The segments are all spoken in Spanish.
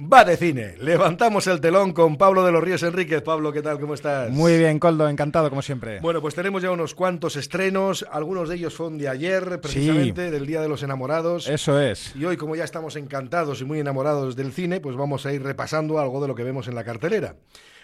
Va de cine. Levantamos el telón con Pablo de los Ríos Enríquez. Pablo, ¿qué tal? ¿Cómo estás? Muy bien, Coldo, encantado como siempre. Bueno, pues tenemos ya unos cuantos estrenos. Algunos de ellos son de ayer, precisamente, del Día de los Enamorados. Eso es. Y hoy, como ya estamos encantados y muy enamorados del cine, pues vamos a ir repasando algo de lo que vemos en la cartelera.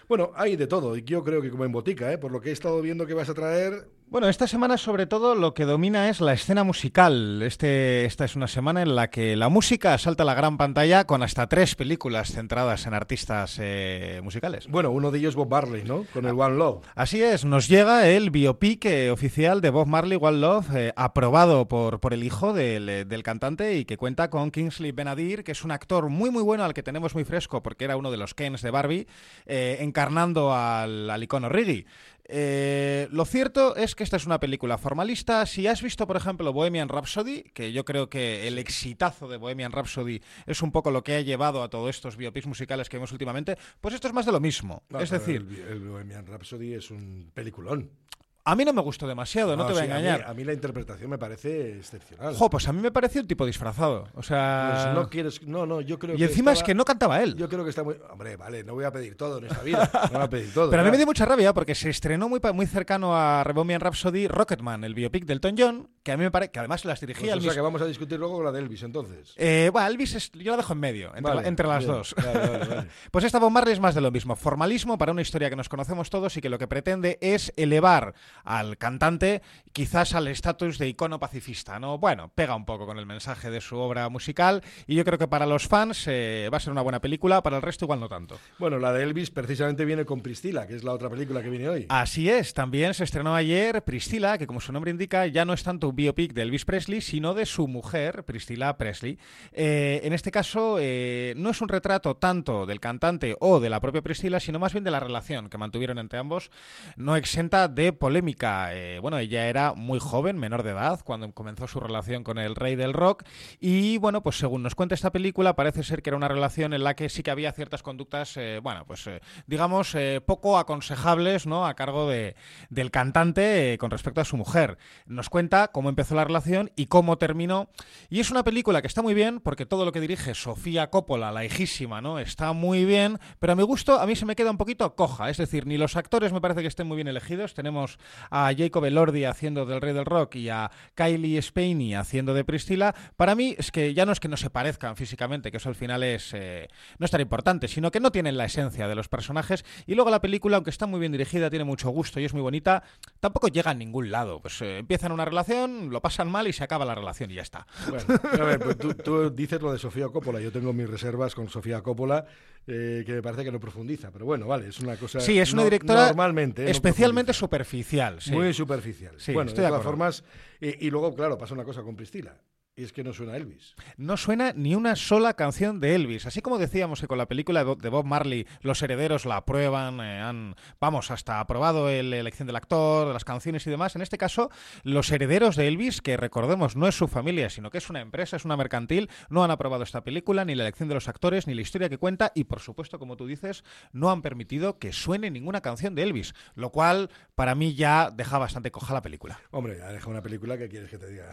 Bueno, hay de todo, y yo creo que como en botica, ¿eh? por lo que he estado viendo que vas a traer, bueno, esta semana sobre todo lo que domina es la escena musical. Este, esta es una semana en la que la música salta a la gran pantalla con hasta tres películas centradas en artistas eh, musicales. Bueno, uno de ellos Bob Marley, ¿no? Con el One Love. Así es, nos llega el biopic eh, oficial de Bob Marley, One Love, eh, aprobado por, por el hijo del, del, cantante y que cuenta con Kingsley Benadir, que es un actor muy muy bueno al que tenemos muy fresco porque era uno de los Kens de Barbie, encarnando al, al icono Riggy. Eh, lo cierto es que esta es una película formalista. Si has visto, por ejemplo, Bohemian Rhapsody, que yo creo que el exitazo de Bohemian Rhapsody es un poco lo que ha llevado a todos estos biopics musicales que vemos últimamente, pues esto es más de lo mismo. es decir, el, Bohemian Rhapsody es un peliculón. A mí no me gustó demasiado, no, te voy a engañar. A mí, la interpretación me parece excepcional. Jo, pues a mí me pareció un tipo disfrazado. O sea. Pues no quieres. No, no, yo creo y encima es que no cantaba él. Yo creo que está muy. Hombre, vale, no voy a pedir todo en esta vida. No voy a pedir todo. Pero a mí me dio mucha rabia porque se estrenó muy, muy cercano a Rebomian Rhapsody Rocketman, el biopic del Elton John, que a mí me parece. que además las dirigía pues, O sea, que vamos a discutir luego con la de Elvis entonces. Eh, bueno, Elvis yo la dejo en medio, entre, las dos. pues esta Bob Marley es más de lo mismo. Formalismo para una historia que nos conocemos todos y que lo que pretende es elevar al cantante quizás al estatus de icono pacifista, ¿no? Bueno, pega un poco con el mensaje de su obra musical y yo creo que para los fans eh, va a ser una buena película, para el resto igual no tanto. Bueno, la de Elvis precisamente viene con Priscila, que es la otra película que viene hoy. Así es, también se estrenó ayer Priscila, que como su nombre indica ya no es tanto un biopic de Elvis Presley, sino de su mujer, Priscila Presley. Eh, en este caso eh, no es un retrato tanto del cantante o de la propia Priscila, sino más bien de la relación que mantuvieron entre ambos, no exenta de polémica bueno, ella era muy joven, menor de edad, cuando comenzó su relación con el rey del rock. Y bueno, pues según nos cuenta esta película, parece ser que era una relación en la que sí que había ciertas conductas, eh, bueno, pues eh, digamos, eh, poco aconsejables, ¿no? A cargo de, del cantante con respecto a su mujer. Nos cuenta cómo empezó la relación y cómo terminó. Y es una película que está muy bien, porque todo lo que dirige Sofía Coppola, la hijísima, ¿no? Está muy bien, pero a mi gusto, a mí se me queda un poquito coja. Es decir, ni los actores me parece que estén muy bien elegidos. Tenemos a Jacob Lordi haciendo del Rey del Rock y a Kylie Spaney haciendo de Priscilla, para mí es que ya no es que no se parezcan físicamente, que eso al final es eh, no es tan importante, sino que no tienen la esencia de los personajes. Y luego la película, aunque está muy bien dirigida, tiene mucho gusto y es muy bonita, tampoco llega a ningún lado. Pues eh, empiezan una relación, lo pasan mal y se acaba la relación y ya está. Bueno, a ver, pues tú, tú dices lo de Sofía Coppola, yo tengo mis reservas con Sofía Coppola eh, que me parece que no profundiza. Pero bueno, vale, es una cosa. Sí, es una directora normalmente, especialmente superficial. Muy superficial. bueno, de todas formas. y luego, claro, pasa una cosa con Priscila. Y es que no suena Elvis. No suena ni una sola canción de Elvis. Así como decíamos que con la película de Bob Marley los herederos la aprueban, eh, han, vamos, hasta aprobado la elección del actor, las canciones y demás. En este caso, los herederos de Elvis, que recordemos no es su familia, sino que es una empresa, es una mercantil, no han aprobado esta película, ni la elección de los actores, ni la historia que cuenta, y por supuesto, como tú dices, no han permitido que suene ninguna canción de Elvis. Lo cual, para mí, ya deja bastante coja la película. Hombre, ya deja una película que quieres que te diga.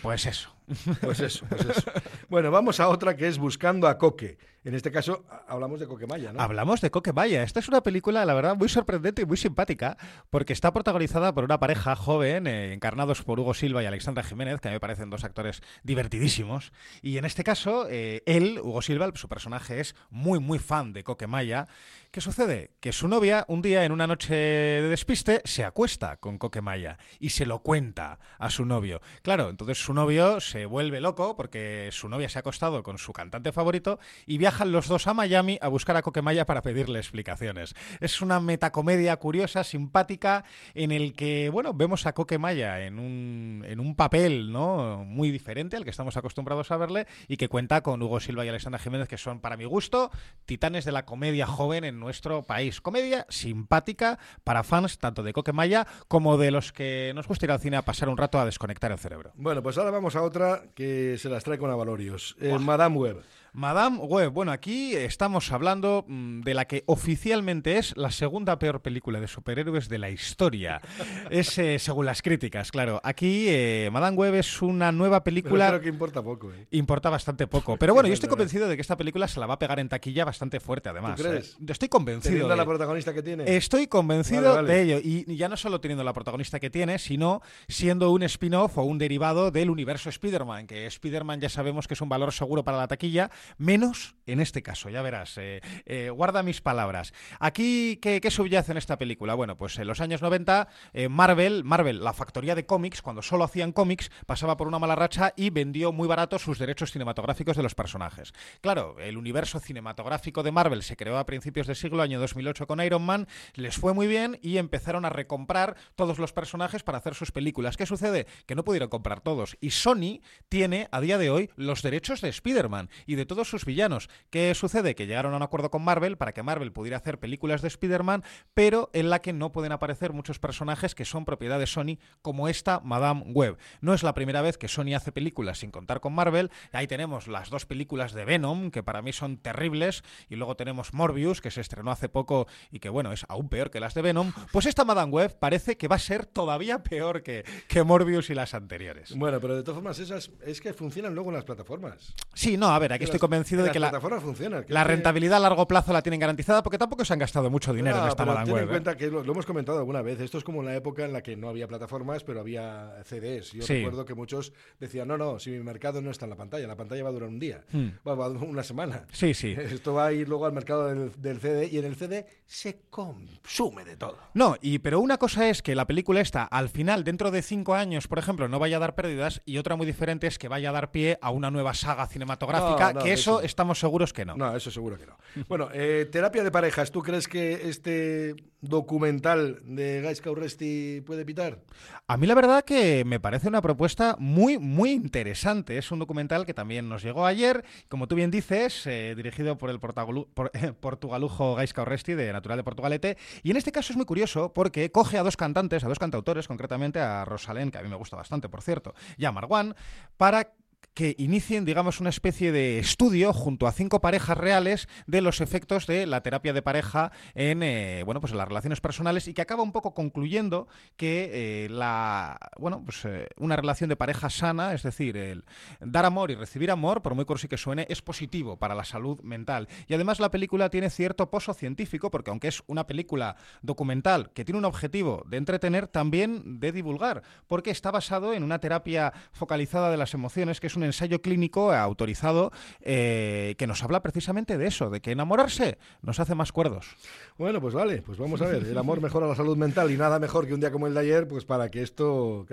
Pues eso. Pues eso, pues eso. Bueno, vamos a otra que es Buscando a Coque. En este caso hablamos de Coquemaya, ¿no? Hablamos de Coquemaya. Esta es una película, la verdad, muy sorprendente y muy simpática, porque está protagonizada por una pareja joven, eh, encarnados por Hugo Silva y Alexandra Jiménez, que a mí me parecen dos actores divertidísimos. Y en este caso, eh, él, Hugo Silva, su personaje es muy, muy fan de Coquemaya. ¿Qué sucede? Que su novia, un día en una noche de despiste, se acuesta con Coquemaya y se lo cuenta a su novio. Claro, entonces su novio se vuelve loco porque su novia se ha acostado con su cantante favorito y viaja viajan los dos a Miami a buscar a Coquemaya para pedirle explicaciones. Es una metacomedia curiosa, simpática, en el que, bueno, vemos a Coquemaya en un, en un papel, ¿no? Muy diferente al que estamos acostumbrados a verle y que cuenta con Hugo Silva y Alexandra Jiménez, que son, para mi gusto, titanes de la comedia joven en nuestro país. Comedia simpática para fans tanto de Coquemaya como de los que nos gusta ir al cine a pasar un rato a desconectar el cerebro. Bueno, pues ahora vamos a otra que se las trae con Avalorios. Eh, Madame Web. Madame Web. Bueno, aquí estamos hablando mm, de la que oficialmente es la segunda peor película de superhéroes de la historia. Es eh, según las críticas, claro. Aquí eh, Madame Web es una nueva película. creo que importa poco. ¿eh? Importa bastante poco. Pero bueno, yo estoy convencido de que esta película se la va a pegar en taquilla bastante fuerte, además. ¿Tú crees? Estoy convencido. Teniendo la protagonista que tiene. Estoy convencido de ello. Y ya no solo teniendo la protagonista que tiene, sino siendo un spin-off o un derivado del universo Spider-Man, que Spider-Man ya sabemos que es un valor seguro para la taquilla menos en este caso, ya verás. Eh, eh, guarda mis palabras. Aquí, ¿qué, subyace en esta película? Bueno, pues en los años 90, eh, Marvel, Marvel, la factoría de cómics, cuando solo hacían cómics, pasaba por una mala racha y vendió muy barato sus derechos cinematográficos de los personajes. Claro, el universo cinematográfico de Marvel se creó a principios de siglo, año 2008 con Iron Man, les fue muy bien y empezaron a recomprar todos los personajes para hacer sus películas. ¿Qué sucede? Que no pudieron comprar todos. Y Sony tiene a día de hoy los derechos de Spider-Man y de todos sus villanos. ¿Qué sucede? Que llegaron a un acuerdo con Marvel para que Marvel pudiera hacer películas de Spider-Man, pero en la que no pueden aparecer muchos personajes que son propiedad de Sony, como esta Madame Web. No es la primera vez que Sony hace películas sin contar con Marvel. Ahí tenemos las dos películas de Venom, que para mí son terribles, y luego tenemos Morbius, que se estrenó hace poco y que, bueno, es aún peor que las de Venom. Pues esta Madame Web parece que va a ser todavía peor que, que Morbius y las anteriores. Bueno, pero de todas formas, esas es que funcionan luego en las plataformas. Sí, no, a ver, aquí estoy convencido de que la, funciona, la rentabilidad a largo plazo la tienen garantizada porque tampoco se han gastado mucho dinero en esta Madame Web. en cuenta que lo, hemos comentado alguna vez. Esto es como en la época en la que no había plataformas, pero había CDs. Yo recuerdo que muchos decían, no, no, si mi mercado no está en la pantalla, la pantalla va a durar un día, hmm. va, a durar una semana. Sí, sí. Esto va a ir luego al mercado del, CD y en el CD se consume de todo. No, y pero una cosa es que la película esta, al final, dentro de cinco años, por ejemplo, no vaya a dar pérdidas, y otra muy diferente es que vaya a dar pie a una nueva saga cinematográfica, que eso, estamos seguros que no. No, eso seguro que no. bueno, eh, terapia de parejas, ¿tú crees que este documental de Guys Cauresti puede pitar? A mí la verdad que me parece una propuesta muy, muy interesante. Es un documental que también nos llegó ayer, como tú bien dices, eh, dirigido por el portugalujo Guys Cauresti de Natural de Portugalete, y en este caso es muy curioso porque coge a dos cantantes, a dos cantautores, concretamente a Rosalén, que a mí me gusta bastante, por cierto, y a Marwan, para que inicien, digamos, una especie de estudio junto a cinco parejas reales de los efectos de la terapia de pareja en, eh, bueno, pues en las relaciones personales y que acaba un poco concluyendo que eh, la, bueno, pues eh, una relación de pareja sana, es decir, el dar amor y recibir amor, por muy cursi que suene, es positivo para la salud mental. Y además la película tiene cierto pozo científico, porque aunque es una película documental que tiene un objetivo de entretener, también de divulgar, porque está basado en una terapia focalizada de las emociones, que es un ensayo clínico autorizado eh, que nos habla precisamente de eso, de que enamorarse nos hace más cuerdos. Bueno, pues vale, pues vamos a ver. El amor mejora la salud mental y nada mejor que un día como el de ayer, pues para que esto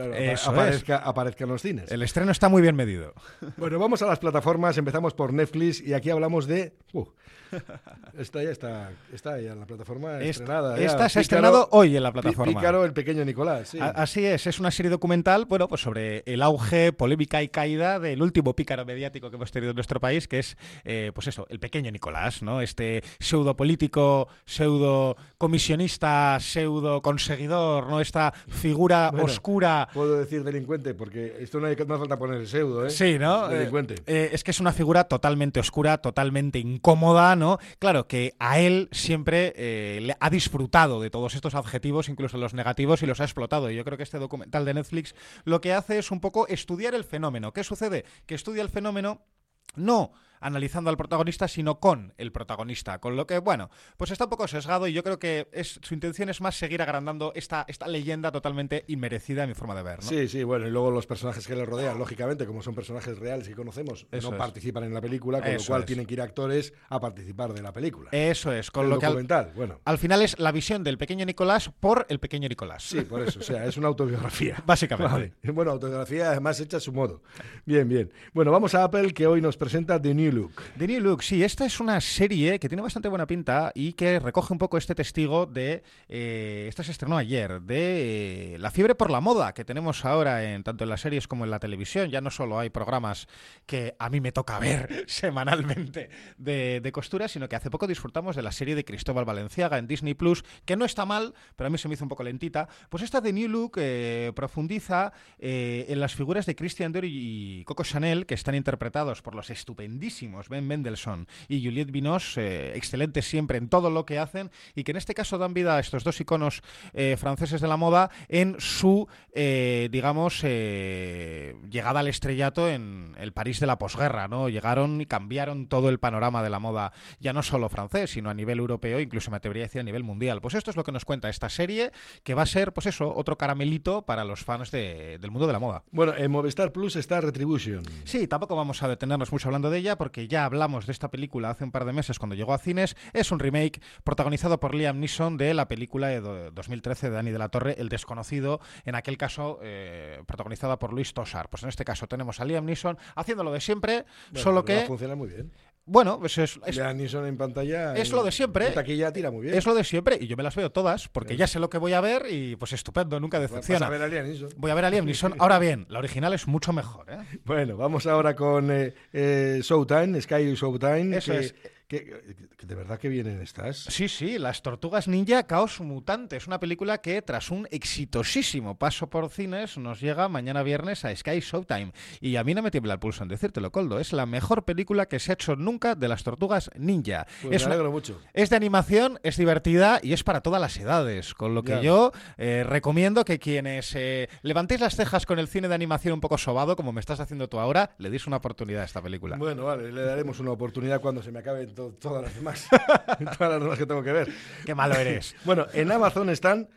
aparezca, aparezca, en los cines. El estreno está muy bien medido. Bueno, vamos a las plataformas. Empezamos por Netflix y aquí hablamos de. Uh, esta ya está, está ya en la plataforma estrenada. Esta se ha estrenado hoy en la plataforma. Pícaro, el pequeño Nicolás. Así es, es una serie documental, bueno, pues sobre el auge, polémica y caída del último pícaro mediático que hemos tenido en nuestro país, que es, eh, pues eso, el pequeño Nicolás, ¿no? Este pseudo político, pseudo comisionista, pseudo conseguidor, ¿no? Esta figura oscura. Puedo decir delincuente, porque esto no, hay, no falta poner el pseudo, ¿eh? Sí, ¿no? Delincuente. Eh, es que es una figura totalmente oscura, totalmente incómoda, ¿no? Claro que a él siempre eh, le ha disfrutado de todos estos adjetivos, incluso los negativos, y los ha explotado. Y yo creo que este documental de Netflix lo que hace es un poco estudiar el fenómeno. ¿Qué sucede? Que estudia el fenómeno no analizando al protagonista, sino con el protagonista. Con lo que, bueno, pues está un poco sesgado y yo creo que es, su intención es más seguir agrandando esta, esta leyenda totalmente inmerecida, en mi forma de ver. ¿no? Sí, sí, bueno, y luego los personajes que le rodean, lógicamente, como son personajes reales y conocemos, no participan en la película, con lo cual tienen que ir actores a participar de la película. Eso es, con lo que al, bueno. al final es la visión del pequeño Nicolás por el pequeño Nicolás. Sí, por eso, o sea, es una autobiografía. Básicamente. Bueno, autobiografía además hecha a su modo. Bien, bien. Bueno, vamos a Apple que hoy nos presenta The New Look. The New Look sí, esta es una serie que tiene bastante buena pinta y que recoge un poco este testigo de. Eh, esta se estrenó ayer, de eh, la fiebre por la moda que tenemos ahora en tanto en las series como en la televisión. Ya no solo hay programas que a mí me toca ver semanalmente de, costura, sino que hace poco disfrutamos de la serie de Cristóbal Valenciaga en Disney Plus, que no está mal, pero a mí se me hizo un poco lentita. Pues esta de New Look eh, profundiza en las figuras de Christian Dior y Coco Chanel, que están interpretados por los estupendísimos buenísimos, Ben Mendelssohn y Juliette Binoche, eh, excelentes siempre en todo lo que hacen y que en este caso dan vida a estos dos iconos eh, franceses de la moda en su, eh, digamos, llegada al estrellato en el París de la posguerra, ¿no? Llegaron y cambiaron todo el panorama de la moda, ya no solo francés, sino a nivel europeo, incluso me atrevería a decir a nivel mundial. Pues esto es lo que nos cuenta esta serie, que va a ser, pues eso, otro caramelito para los fans del mundo de la moda. Bueno, en Movistar Plus está Retribution. Sí, tampoco vamos a detenernos mucho hablando de ella, porque ya hablamos de esta película hace un par de meses cuando llegó a cines. Es un remake protagonizado por Liam Neeson de la película de 2013 de Dani de la Torre, El Desconocido, en aquel caso eh, protagonizada por Luis Tosar. Pues en este caso tenemos a Liam Neeson haciendo lo de siempre, solo que... Funciona muy bien. Bueno, pues es, es, en pantalla. Es lo de siempre. Taquilla tira muy bien. Es lo de siempre y yo me las veo todas porque ya sé lo que voy a ver y pues estupendo, nunca decepciona. a ver a. Voy a ver a Liam Neeson. Ahora bien, la original es mucho mejor. ¿eh? Bueno, vamos ahora con eh, eh, Showtime, Sky Showtime. Eso es. ¿De verdad que vienen estas? Sí, sí, Las Tortugas Ninja Caos Mutante. Es una película que, tras un exitosísimo paso por cines, nos llega mañana viernes a Sky Showtime. Y a mí no me tiembla el pulso en decírtelo, Coldo. Es la mejor película que se ha hecho nunca de Las Tortugas Ninja. Pues es me alegro mucho. Es de animación, es divertida y es para todas las edades. Con lo que yo eh, recomiendo que quienes eh, levantéis las cejas con el cine de animación un poco sobado, como me estás haciendo tú ahora, le deis una oportunidad a esta película. Bueno, vale, le daremos una oportunidad cuando se me acabe todas las demás. todas las demás que tengo que ver. Qué malo eres. bueno, en Amazon están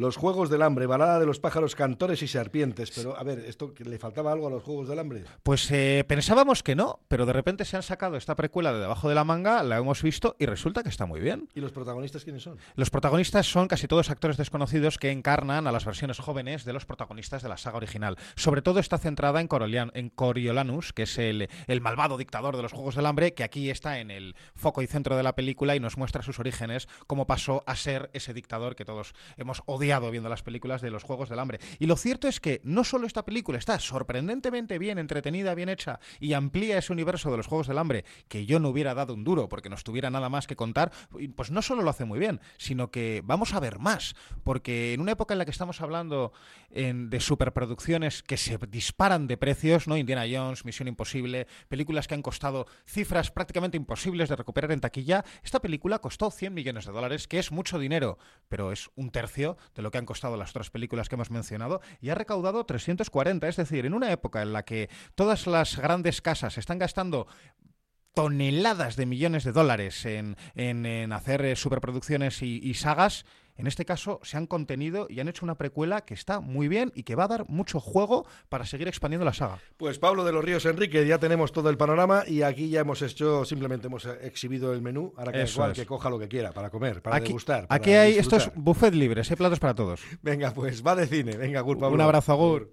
los Juegos del Hambre, balada de los pájaros, cantores y serpientes. Pero, a ver, ¿esto le faltaba algo a los Juegos del Hambre? Pues eh, pensábamos que no, pero de repente se han sacado esta precuela de debajo de la manga, la hemos visto y resulta que está muy bien. ¿Y los protagonistas quiénes son? Los protagonistas son casi todos actores desconocidos que encarnan a las versiones jóvenes de los protagonistas de la saga original. Sobre todo está centrada en, en Coriolanus, que es el, el malvado dictador de los Juegos del Hambre, que aquí está en el foco y centro de la película y nos muestra sus orígenes, cómo pasó a ser ese dictador que todos hemos odiado viendo las películas de los Juegos del Hambre. Y lo cierto es que no solo esta película está sorprendentemente bien entretenida, bien hecha y amplía ese universo de los Juegos del Hambre, que yo no hubiera dado un duro porque no estuviera nada más que contar, pues no solo lo hace muy bien, sino que vamos a ver más, porque en una época en la que estamos hablando de superproducciones que se disparan de precios, ¿no? Indiana Jones, Misión Imposible, películas que han costado cifras prácticamente imposibles de recuperar en taquilla, esta película costó 100 millones de dólares, que es mucho dinero, pero es un tercio de lo que han costado las otras películas que hemos mencionado, y ha recaudado 340. Es decir, en una época en la que todas las grandes casas están gastando toneladas de millones de dólares en, hacer eh, superproducciones y, sagas, en este caso se han contenido y han hecho una precuela que está muy bien y que va a dar mucho juego para seguir expandiendo la saga. Pues Pablo de los Ríos Enrique, ya tenemos todo el panorama y aquí ya hemos hecho, simplemente hemos exhibido el menú, ahora que igual que coja lo que quiera para comer, para degustar. aquí hay estos buffet libres, hay platos para todos. Venga, pues va de cine, venga, Gur Un abrazo, Agur.